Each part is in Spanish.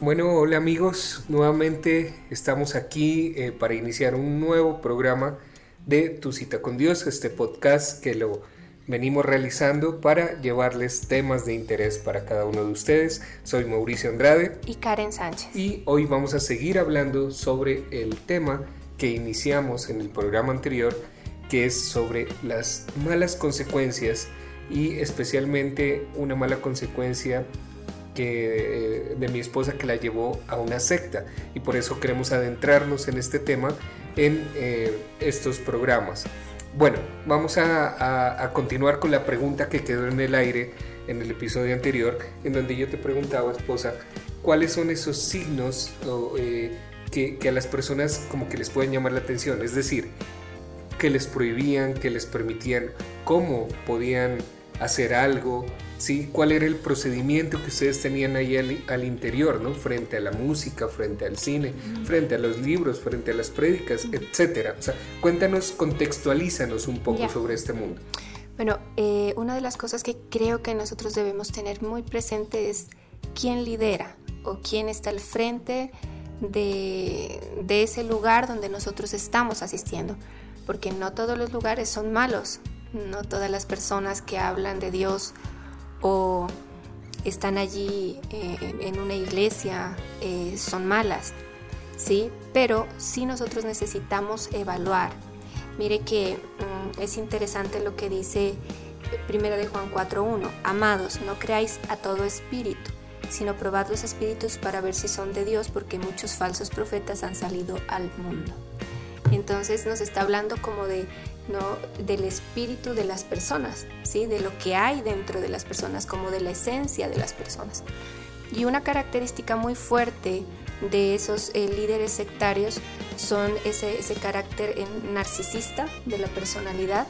Bueno, hola amigos, nuevamente estamos aquí eh, para iniciar un nuevo programa de Tu cita con Dios, este podcast que lo venimos realizando para llevarles temas de interés para cada uno de ustedes. Soy Mauricio Andrade y Karen Sánchez. Y hoy vamos a seguir hablando sobre el tema que iniciamos en el programa anterior, que es sobre las malas consecuencias y especialmente una mala consecuencia que, eh, de mi esposa que la llevó a una secta. Y por eso queremos adentrarnos en este tema en eh, estos programas. Bueno, vamos a, continuar con la pregunta que quedó en el aire en el episodio anterior, en donde yo te preguntaba, esposa, cuáles son esos signos eh, que, que, a las personas como que les pueden llamar la atención, es decir, que les prohibían, que les permitían, cómo podían hacer algo, ¿sí? ¿Cuál era el procedimiento que ustedes tenían ahí al, interior, ¿no? Frente a la música, frente al cine, frente a los libros, frente a las prédicas, etcétera. O sea, cuéntanos, contextualízanos un poco sobre este mundo. Bueno, eh, una de las cosas que creo que nosotros debemos tener muy presente es quién lidera o quién está al frente de, de ese lugar donde nosotros estamos asistiendo, porque no todos los lugares son malos, no todas las personas que hablan de Dios o están allí eh, en una iglesia eh, son malas, ¿sí? Pero sí nosotros necesitamos evaluar. Mire que mm, es interesante lo que dice Primera de Juan 4.1. Amados, no creáis a todo espíritu, sino probad los espíritus para ver si son de Dios, porque muchos falsos profetas han salido al mundo. Entonces nos está hablando como de ¿no? del espíritu de las personas, ¿sí? de lo que hay dentro de las personas, como de la esencia de las personas. Y una característica muy fuerte de esos eh, líderes sectarios son ese, ese carácter narcisista de la personalidad,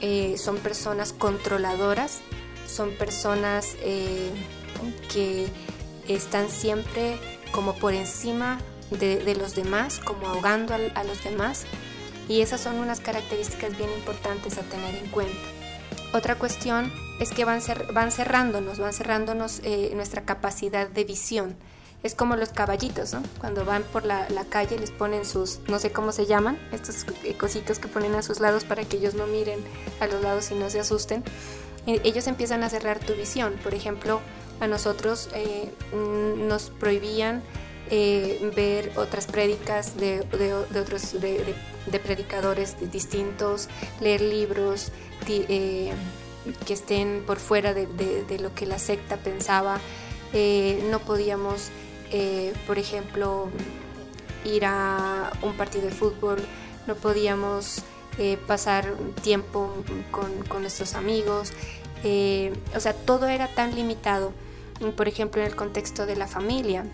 eh, son personas controladoras, son personas eh, que están siempre como por encima de, los demás, como ahogando a los demás y esas son unas características bien importantes a tener en cuenta. Otra cuestión es que van, van cerrándonos, van cerrándonos eh, nuestra capacidad de visión. Es como los caballitos, ¿no? Cuando van por la, calle les ponen sus, no sé cómo se llaman, estos eh, cositos que ponen a sus lados para que ellos no miren a los lados y no se asusten. Eh, ellos empiezan a cerrar tu visión. Por ejemplo, a nosotros nos prohibían ver otras prédicas de, de, otros, de, predicadores distintos, leer libros eh, que estén por fuera de, lo que la secta pensaba. Eh, no podíamos, eh, por ejemplo, ir a un partido de fútbol, no podíamos pasar tiempo con, nuestros amigos. o sea, todo era tan limitado. Por ejemplo, en el contexto de la familia,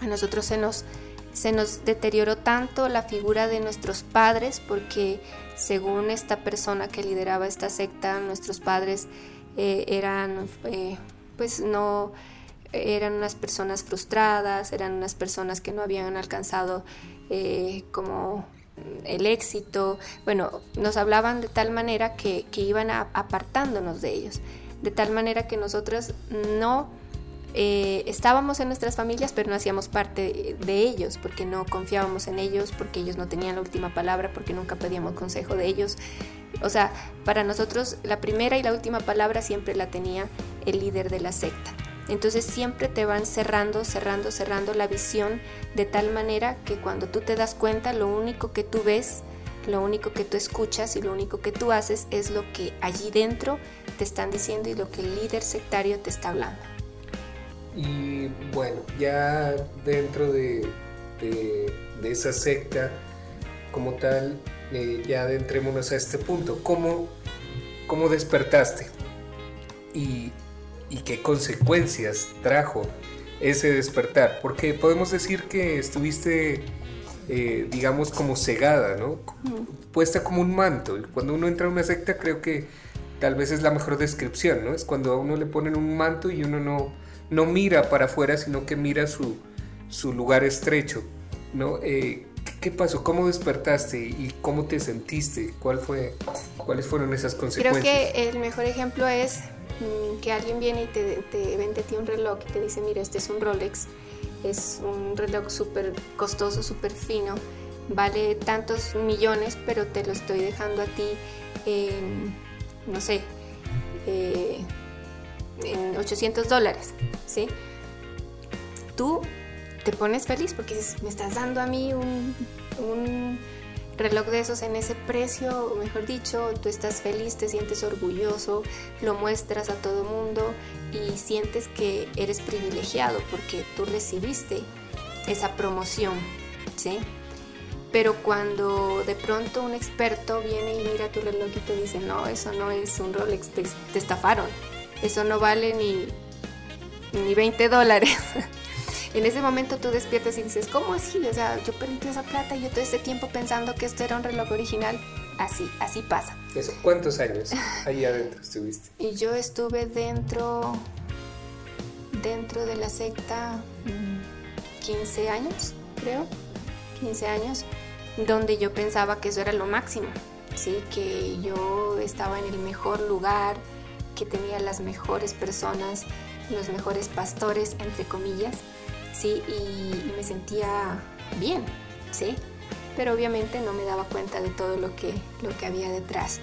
a nosotros se nos se nos deterioró tanto la figura de nuestros padres porque según esta persona que lideraba esta secta, nuestros padres eh, eran eh, pues no eran unas personas frustradas, eran unas personas que no habían alcanzado eh, como el éxito, bueno, nos hablaban de tal manera que, que iban apartándonos de ellos, de tal manera que nosotros no eh, estábamos en nuestras familias, pero no hacíamos parte de ellos, porque no confiábamos en ellos, porque ellos no tenían la última palabra, porque nunca pedíamos consejo de ellos. O sea, para nosotros la primera y la última palabra siempre la tenía el líder de la secta. Entonces siempre te van cerrando, cerrando, cerrando la visión de tal manera que cuando tú te das cuenta, lo único que tú ves, lo único que tú escuchas y lo único que tú haces es lo que allí dentro te están diciendo y lo que el líder sectario te está hablando. Y bueno, ya dentro de, esa secta como tal, eh, ya adentrémonos a este punto. ¿Cómo, cómo despertaste? ¿Y, qué consecuencias trajo ese despertar? Porque podemos decir que estuviste, eh, digamos, como cegada, ¿no? Puesta como un manto. Y cuando uno entra a una secta, creo que tal vez es la mejor descripción, ¿no? Es cuando a uno le ponen un manto y uno no no mira para afuera, sino que mira su, lugar estrecho. ¿no? Eh, ¿Qué pasó? ¿Cómo despertaste y cómo te sentiste? ¿Cuál fue, ¿Cuáles fueron esas consecuencias? Creo que el mejor ejemplo es mm, que alguien viene y te, te vende a ti un reloj y te dice, mira, este es un Rolex. es un reloj súper costoso, súper fino, vale tantos millones, pero te lo estoy dejando a ti en, no sé, eh, en 800 dólares, ¿sí? Tú te pones feliz porque me estás dando a mí un, reloj de esos en ese precio, mejor dicho, tú estás feliz, te sientes orgulloso, lo muestras a todo mundo y sientes que eres privilegiado porque tú recibiste esa promoción, ¿sí? Pero cuando de pronto un experto viene y mira tu reloj y te dice, no, eso no es un Rolex, te, estafaron, eso no vale ni, ni 20 dólares. en ese momento tú despiertas y dices, ¿cómo así? O sea, yo perdí esa plata y yo todo este tiempo pensando que esto era un reloj original. Así, así pasa. ¿Cuántos años ahí adentro estuviste? Y yo estuve dentro, dentro de la secta 15 mm, años, creo, 15 años, donde yo pensaba que eso era lo máximo, ¿sí? que yo estaba en el mejor lugar, que tenía las mejores personas, los mejores pastores, entre comillas, ¿sí? Y, me sentía bien, ¿sí? Pero obviamente no me daba cuenta de todo lo que, lo que había detrás.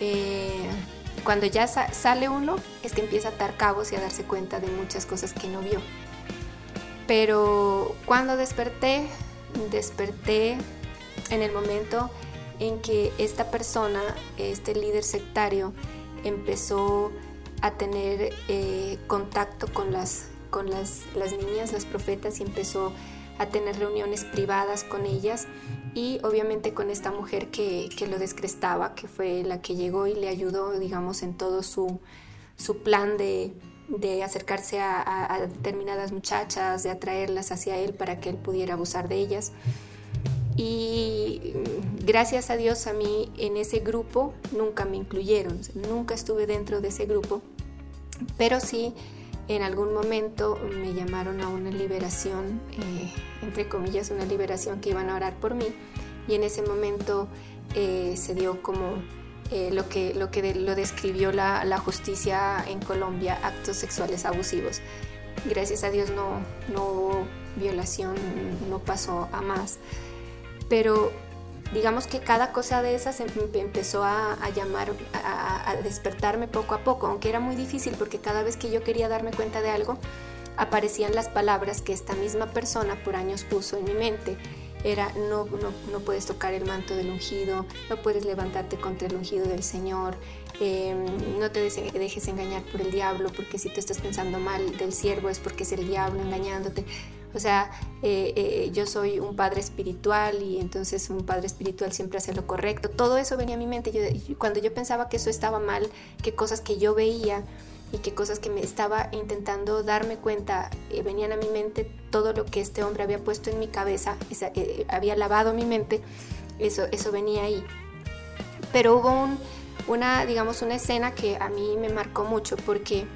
Eh, cuando ya sale uno, es que empieza a atar cabos y a darse cuenta de muchas cosas que no vio. Pero cuando desperté, desperté en el momento en que esta persona, este líder sectario, empezó a tener eh, contacto con las con las, niñas, las profetas, y empezó a tener reuniones privadas con ellas. Y obviamente con esta mujer que, lo descrestaba, que fue la que llegó y le ayudó, digamos, en todo su, plan de, acercarse a, determinadas muchachas, de atraerlas hacia él para que él pudiera abusar de ellas. Y gracias a Dios a mí en ese grupo nunca me incluyeron, nunca estuve dentro de ese grupo, pero sí en algún momento me llamaron a una liberación, eh, entre comillas, una liberación que iban a orar por mí y en ese momento eh, se dio como eh, lo que, lo, que lo describió la, justicia en Colombia, actos sexuales abusivos. Gracias a Dios no, no hubo violación, no pasó a más, pero digamos que cada cosa de esas em, empezó a, llamar, a, despertarme poco a poco, aunque era muy difícil porque cada vez que yo quería darme cuenta de algo, aparecían las palabras que esta misma persona por años puso en mi mente. Era, no, no, no puedes tocar el manto del ungido, no puedes levantarte contra el ungido del Señor, em, no te dejes engañar por el diablo, porque si tú estás pensando mal del siervo es porque es el diablo engañándote. O sea, eh, eh, yo soy un padre espiritual y entonces un padre espiritual siempre hace lo correcto. Todo eso venía a mi mente. Yo, cuando yo pensaba que eso estaba mal, que cosas que yo veía y que cosas que me estaba intentando darme cuenta eh, venían a mi mente, todo lo que este hombre había puesto en mi cabeza, había lavado mi mente, eso, eso venía ahí. Pero hubo una, digamos, una escena que a mí me marcó mucho porque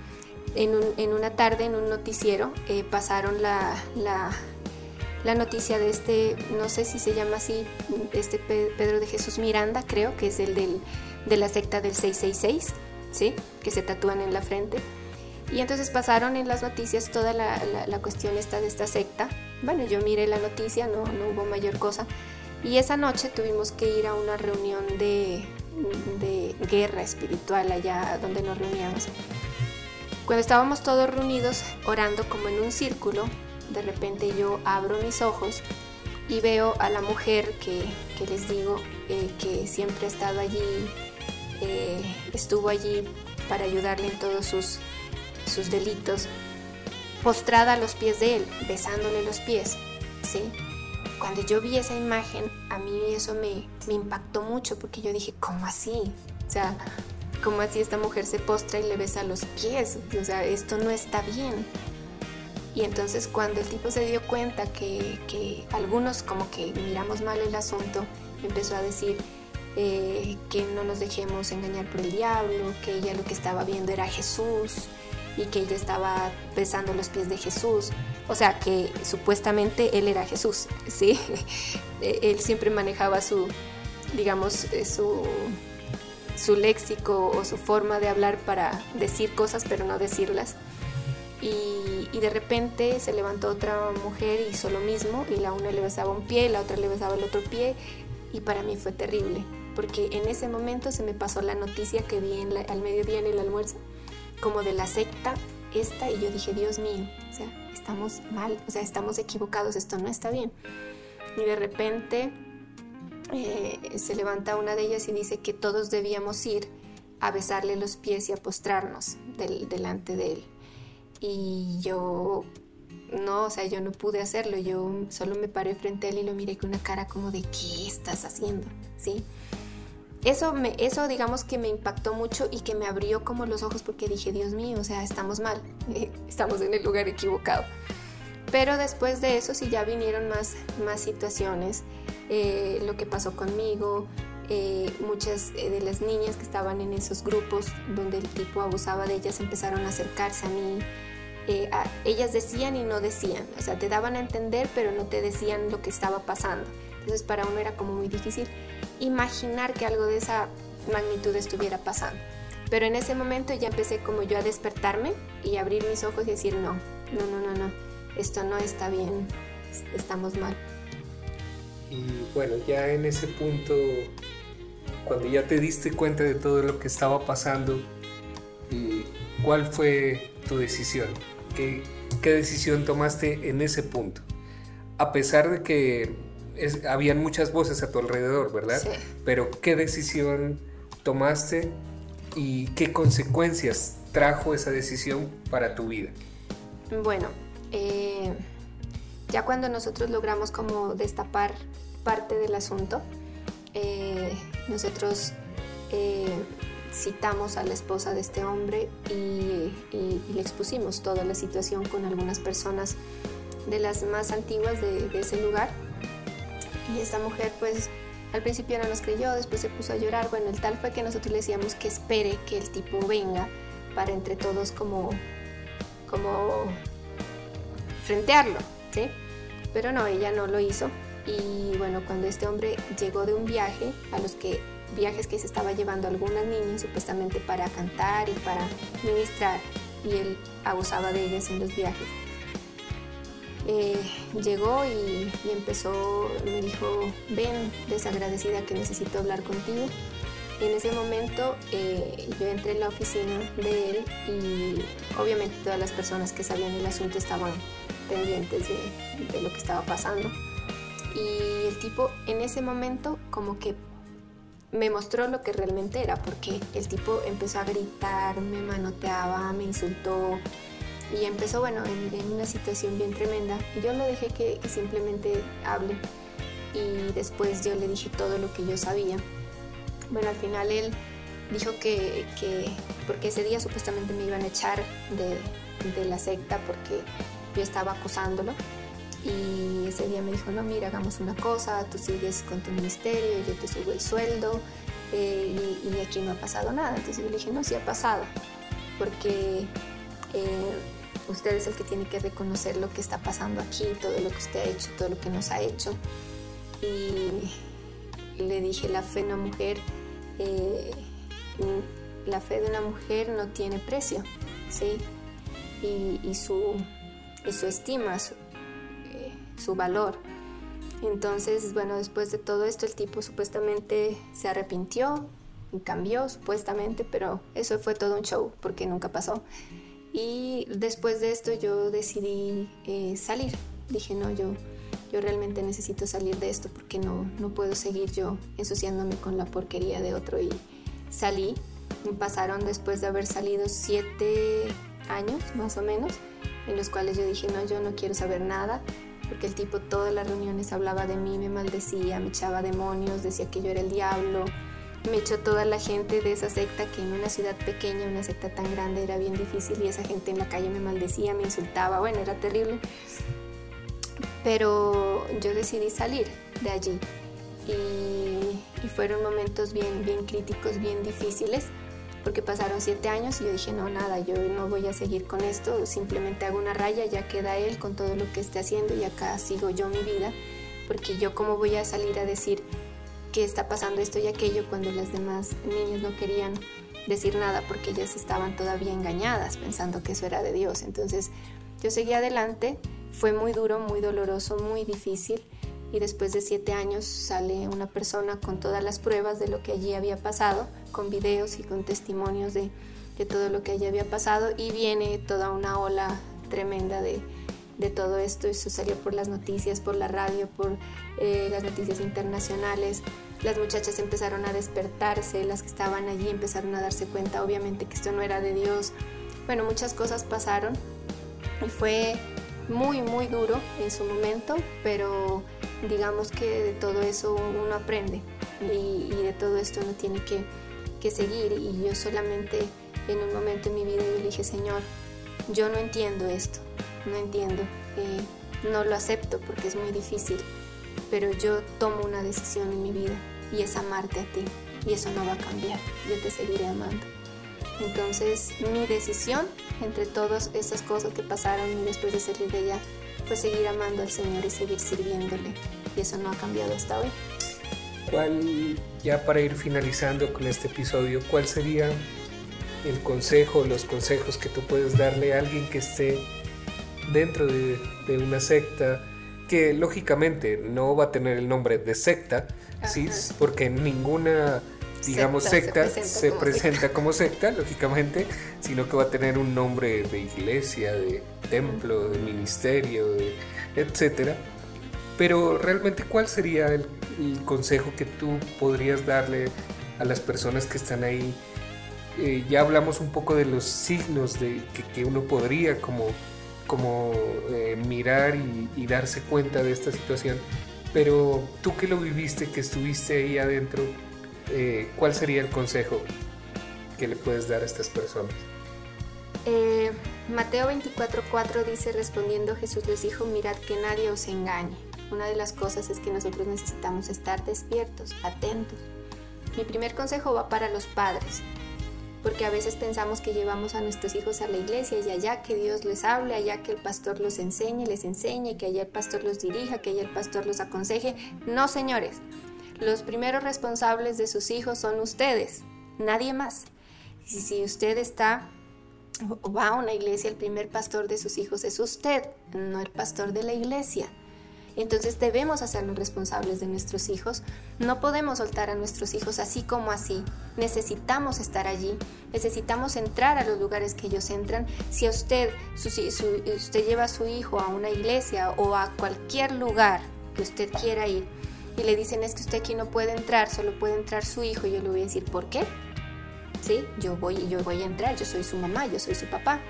en, una tarde en un noticiero eh, pasaron la, la, noticia de este, no sé si se llama así, este Pedro de Jesús Miranda, creo que es el del, de la secta del 666, ¿sí? que se tatúan en la frente. Y entonces pasaron en las noticias toda la, la, cuestión esta de esta secta. Bueno, yo miré la noticia, no, no hubo mayor cosa. Y esa noche tuvimos que ir a una reunión de, de guerra espiritual allá donde nos reuníamos. Cuando estábamos todos reunidos orando como en un círculo, de repente yo abro mis ojos y veo a la mujer que, les digo eh, que siempre ha estado allí, eh, estuvo allí para ayudarle en todos sus, sus delitos, postrada a los pies de él, besándole los pies. ¿sí? Cuando yo vi esa imagen, a mí eso me, me impactó mucho porque yo dije, ¿cómo así? O sea, como así esta mujer se postra y le besa los pies? O sea, esto no está bien. Y entonces cuando el tipo se dio cuenta que, que algunos como que miramos mal el asunto, empezó a decir eh, que no nos dejemos engañar por el diablo, que ella lo que estaba viendo era Jesús y que ella estaba besando los pies de Jesús. O sea, que supuestamente él era Jesús, ¿sí? él siempre manejaba su, digamos, eh, su su léxico o su forma de hablar para decir cosas pero no decirlas. Y, de repente se levantó otra mujer y hizo lo mismo y la una le besaba un pie y la otra le besaba el otro pie y para mí fue terrible porque en ese momento se me pasó la noticia que vi en al mediodía en el almuerzo como de la secta esta y yo dije Dios mío, o sea, estamos mal, o sea, estamos equivocados, esto no está bien. Y de repente eh, se levanta una de ellas y dice que todos debíamos ir a besarle los pies y a postrarnos delante de él. Y yo, no, o sea, yo no pude hacerlo, yo solo me paré frente a él y lo miré con una cara como de, ¿qué estás haciendo? ¿Sí? Eso, me, eso digamos que me impactó mucho y que me abrió como los ojos porque dije, Dios mío, o sea, estamos mal, estamos en el lugar equivocado. Pero después de eso sí ya vinieron más, más situaciones, eh, lo que pasó conmigo, eh, muchas eh, de las niñas que estaban en esos grupos donde el tipo abusaba de ellas empezaron a acercarse a mí. ellas decían y no decían, o sea, te daban a entender pero no te decían lo que estaba pasando. Entonces para uno era como muy difícil imaginar que algo de esa magnitud estuviera pasando. Pero en ese momento ya empecé como yo a despertarme y abrir mis ojos y decir, no, no, no, no, no, esto no está bien, estamos mal. Y bueno, ya en ese punto, cuando ya te diste cuenta de todo lo que estaba pasando, ¿cuál fue tu decisión? ¿Qué, qué decisión tomaste en ese punto? A pesar de que habían muchas voces a tu alrededor, ¿verdad? Sí. Pero ¿qué decisión tomaste y qué consecuencias trajo esa decisión para tu vida? Bueno, eh, ya cuando nosotros logramos como destapar parte del asunto, eh, nosotros eh, citamos a la esposa de este hombre y, le expusimos toda la situación con algunas personas de las más antiguas de ese lugar y esta mujer pues al principio no nos creyó, después se puso a llorar. Bueno, el tal fue que nosotros le decíamos que espere que el tipo venga para entre todos como, como frentearlo, ¿sí? Pero no, ella no lo hizo. Y bueno, cuando este hombre llegó de un viaje, a los que viajes que se estaba llevando algunas niñas supuestamente para cantar y para ministrar, y él abusaba de ellas en los viajes eh, llegó y, empezó, me dijo, ven, desagradecida que necesito hablar contigo. Y en ese momento eh, yo entré en la oficina de él y obviamente todas las personas que sabían el asunto estaban pendientes de, lo que estaba pasando. Y el tipo en ese momento como que me mostró lo que realmente era, porque el tipo empezó a gritar, me manoteaba, me insultó, y empezó, bueno, en, una situación bien tremenda. Y yo lo dejé que, simplemente hable y después yo le dije todo lo que yo sabía. Bueno, al final él dijo que, que porque ese día supuestamente me iban a echar de, la secta porque yo estaba acusándolo. Y ese día me dijo, no, mira, hagamos una cosa, tú sigues con tu ministerio, yo te subo el sueldo eh, y, aquí no ha pasado nada. Entonces yo le dije, no, sí ha pasado, porque eh, Usted es el que tiene que reconocer lo que está pasando aquí, todo lo que usted ha hecho, todo lo que nos ha hecho. Y le dije, la fe de una mujer, eh, la fe de una mujer no tiene precio, ¿sí? Y, su, su estima, su, eh, su valor. Entonces, bueno, después de todo esto, el tipo supuestamente se arrepintió y cambió, supuestamente, pero eso fue todo un show, porque nunca pasó. Y después de esto yo decidí eh, salir. Dije, no, yo, yo realmente necesito salir de esto porque no, no puedo seguir yo ensuciándome con la porquería de otro. Y salí. Pasaron después de haber salido siete años más o menos, en los cuales yo dije, no, yo no quiero saber nada, porque el tipo todas las reuniones hablaba de mí, me maldecía, me echaba demonios, decía que yo era el diablo, me echó toda la gente de esa secta que en una ciudad pequeña, una secta tan grande era bien difícil y esa gente en la calle me maldecía, me insultaba, bueno, era terrible. Pero yo decidí salir de allí. Y, fueron momentos bien, bien críticos, bien difíciles porque pasaron siete años y yo dije, no, nada, yo no voy a seguir con esto, simplemente hago una raya, ya queda él con todo lo que esté haciendo y acá sigo yo mi vida, porque yo cómo voy a salir a decir, que está pasando esto y aquello cuando las demás niñas no querían decir nada porque ellas estaban todavía engañadas pensando que eso era de Dios. Entonces yo seguí adelante, fue muy duro, muy doloroso, muy difícil y después de siete años sale una persona con todas las pruebas de lo que allí había pasado, con videos y con testimonios de, de todo lo que allí había pasado y viene toda una ola tremenda de, de todo esto. Eso salió por las noticias, por la radio, por eh, las noticias internacionales. Las muchachas empezaron a despertarse, las que estaban allí empezaron a darse cuenta obviamente que esto no era de Dios. Bueno, muchas cosas pasaron y fue muy, muy duro en su momento, pero digamos que de todo eso uno aprende y, de todo esto uno tiene que, que, seguir y yo solamente en un momento en mi vida yo le dije, Señor, yo no entiendo esto, no entiendo, eh, no lo acepto porque es muy difícil, pero yo tomo una decisión en mi vida y es amarte a ti y eso no va a cambiar, yo te seguiré amando. Entonces mi decisión entre todas esas cosas que pasaron y después de salir de allá fue seguir amando al Señor y seguir sirviéndole. Y eso no ha cambiado hasta hoy. ¿Cuál, ya para ir finalizando con este episodio, cuál sería el consejo, los consejos que tú puedes darle a alguien que esté dentro de, una secta que lógicamente no va a tener el nombre de secta, ¿sí? porque ninguna digamos secta, se presenta, como, secta. lógicamente, sino que va a tener un nombre de iglesia, de templo, de ministerio, etcétera. Pero realmente, ¿cuál sería el, consejo que tú podrías darle a las personas que están ahí? Eh, ya hablamos un poco de los signos de que, uno podría como, como eh, mirar y, darse cuenta de esta situación. Pero tú que lo viviste, que estuviste ahí adentro, eh, ¿cuál sería el consejo que le puedes dar a estas personas? Eh, Mateo 24:4 dice, respondiendo Jesús les dijo, mirad que nadie os engañe. Una de las cosas es que nosotros necesitamos estar despiertos, atentos. Mi primer consejo va para los padres, porque a veces pensamos que llevamos a nuestros hijos a la iglesia y allá que Dios les hable, allá que el pastor los enseñe, les enseñe, que allá el pastor los dirija, que allá el pastor los aconseje. No, señores, los primeros responsables de sus hijos son ustedes, nadie más. Y si usted está va a una iglesia, el primer pastor de sus hijos es usted, no el pastor de la iglesia. Entonces debemos hacernos responsables de nuestros hijos. No podemos soltar a nuestros hijos así como así. Necesitamos estar allí. Necesitamos entrar a los lugares que ellos entran. Si a usted, usted lleva a su hijo a una iglesia o a cualquier lugar que usted quiera ir, y le dicen es que usted aquí no puede entrar, solo puede entrar su hijo, yo le voy a decir, ¿por qué? Sí, yo voy, yo voy a entrar, yo soy su mamá, yo soy su papá.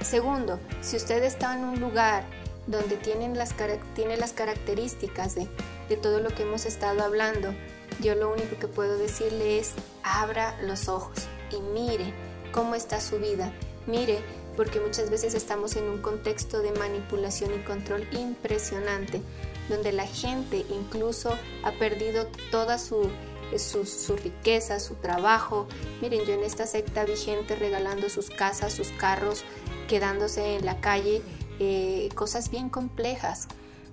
Segundo, si usted está en un lugar donde tienen las, tiene las características de, de todo lo que hemos estado hablando, yo lo único que puedo decirle es abra los ojos y mire cómo está su vida. Mire, porque muchas veces estamos en un contexto de manipulación y control impresionante donde la gente incluso ha perdido toda su, su, riqueza, su trabajo. Miren, yo en esta secta vi gente regalando sus casas, sus carros, quedándose en la calle, eh, cosas bien complejas.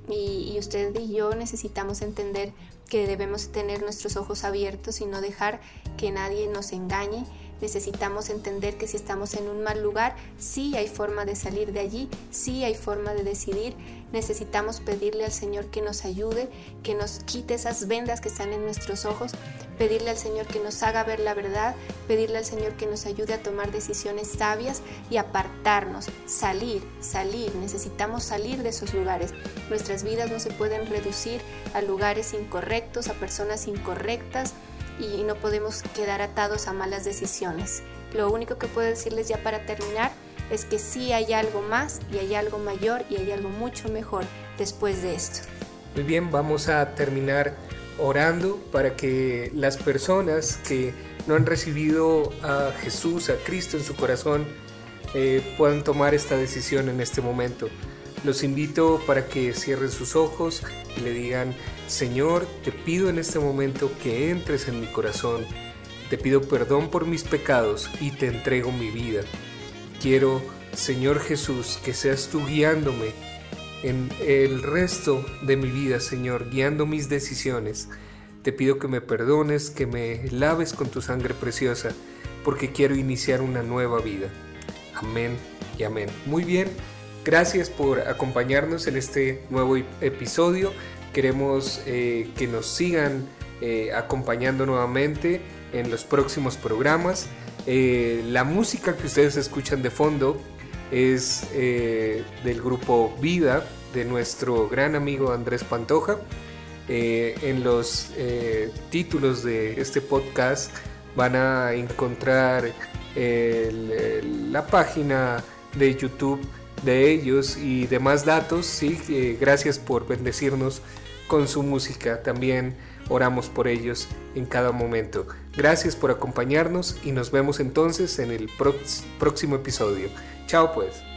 Y, y usted y yo necesitamos entender que debemos tener nuestros ojos abiertos y no dejar que nadie nos engañe necesitamos entender que si estamos en un mal lugar, sí hay forma de salir de allí, sí hay forma de decidir. Necesitamos pedirle al Señor que nos ayude, que nos quite esas vendas que están en nuestros ojos, pedirle al Señor que nos haga ver la verdad, pedirle al Señor que nos ayude a tomar decisiones sabias y apartarnos, salir, salir. Necesitamos salir de esos lugares. Nuestras vidas no se pueden reducir a lugares incorrectos, a personas incorrectas y no podemos quedar atados a malas decisiones. Lo único que puedo decirles ya para terminar es que sí hay algo más y hay algo mayor y hay algo mucho mejor después de esto. Muy bien, vamos a terminar orando para que las personas que no han recibido a Jesús, a Cristo en su corazón, eh, puedan tomar esta decisión en este momento. Los invito para que cierren sus ojos y le digan, Señor, te pido en este momento que entres en mi corazón. Te pido perdón por mis pecados y te entrego mi vida. Quiero, Señor Jesús, que seas tú guiándome en el resto de mi vida, Señor, guiando mis decisiones. Te pido que me perdones, que me laves con tu sangre preciosa porque quiero iniciar una nueva vida. Amén y amén. Muy bien, gracias por acompañarnos en este nuevo episodio. Queremos eh, que nos sigan eh, acompañando nuevamente en los próximos programas. Eh, la música que ustedes escuchan de fondo es del grupo Vida de nuestro gran amigo Andrés Pantoja. en los títulos de este podcast van a encontrar la página de YouTube de ellos y demás datos. Sí, gracias por bendecirnos con su música. También oramos por ellos en cada momento. Gracias por acompañarnos y nos vemos entonces en el próximo episodio. Chao pues.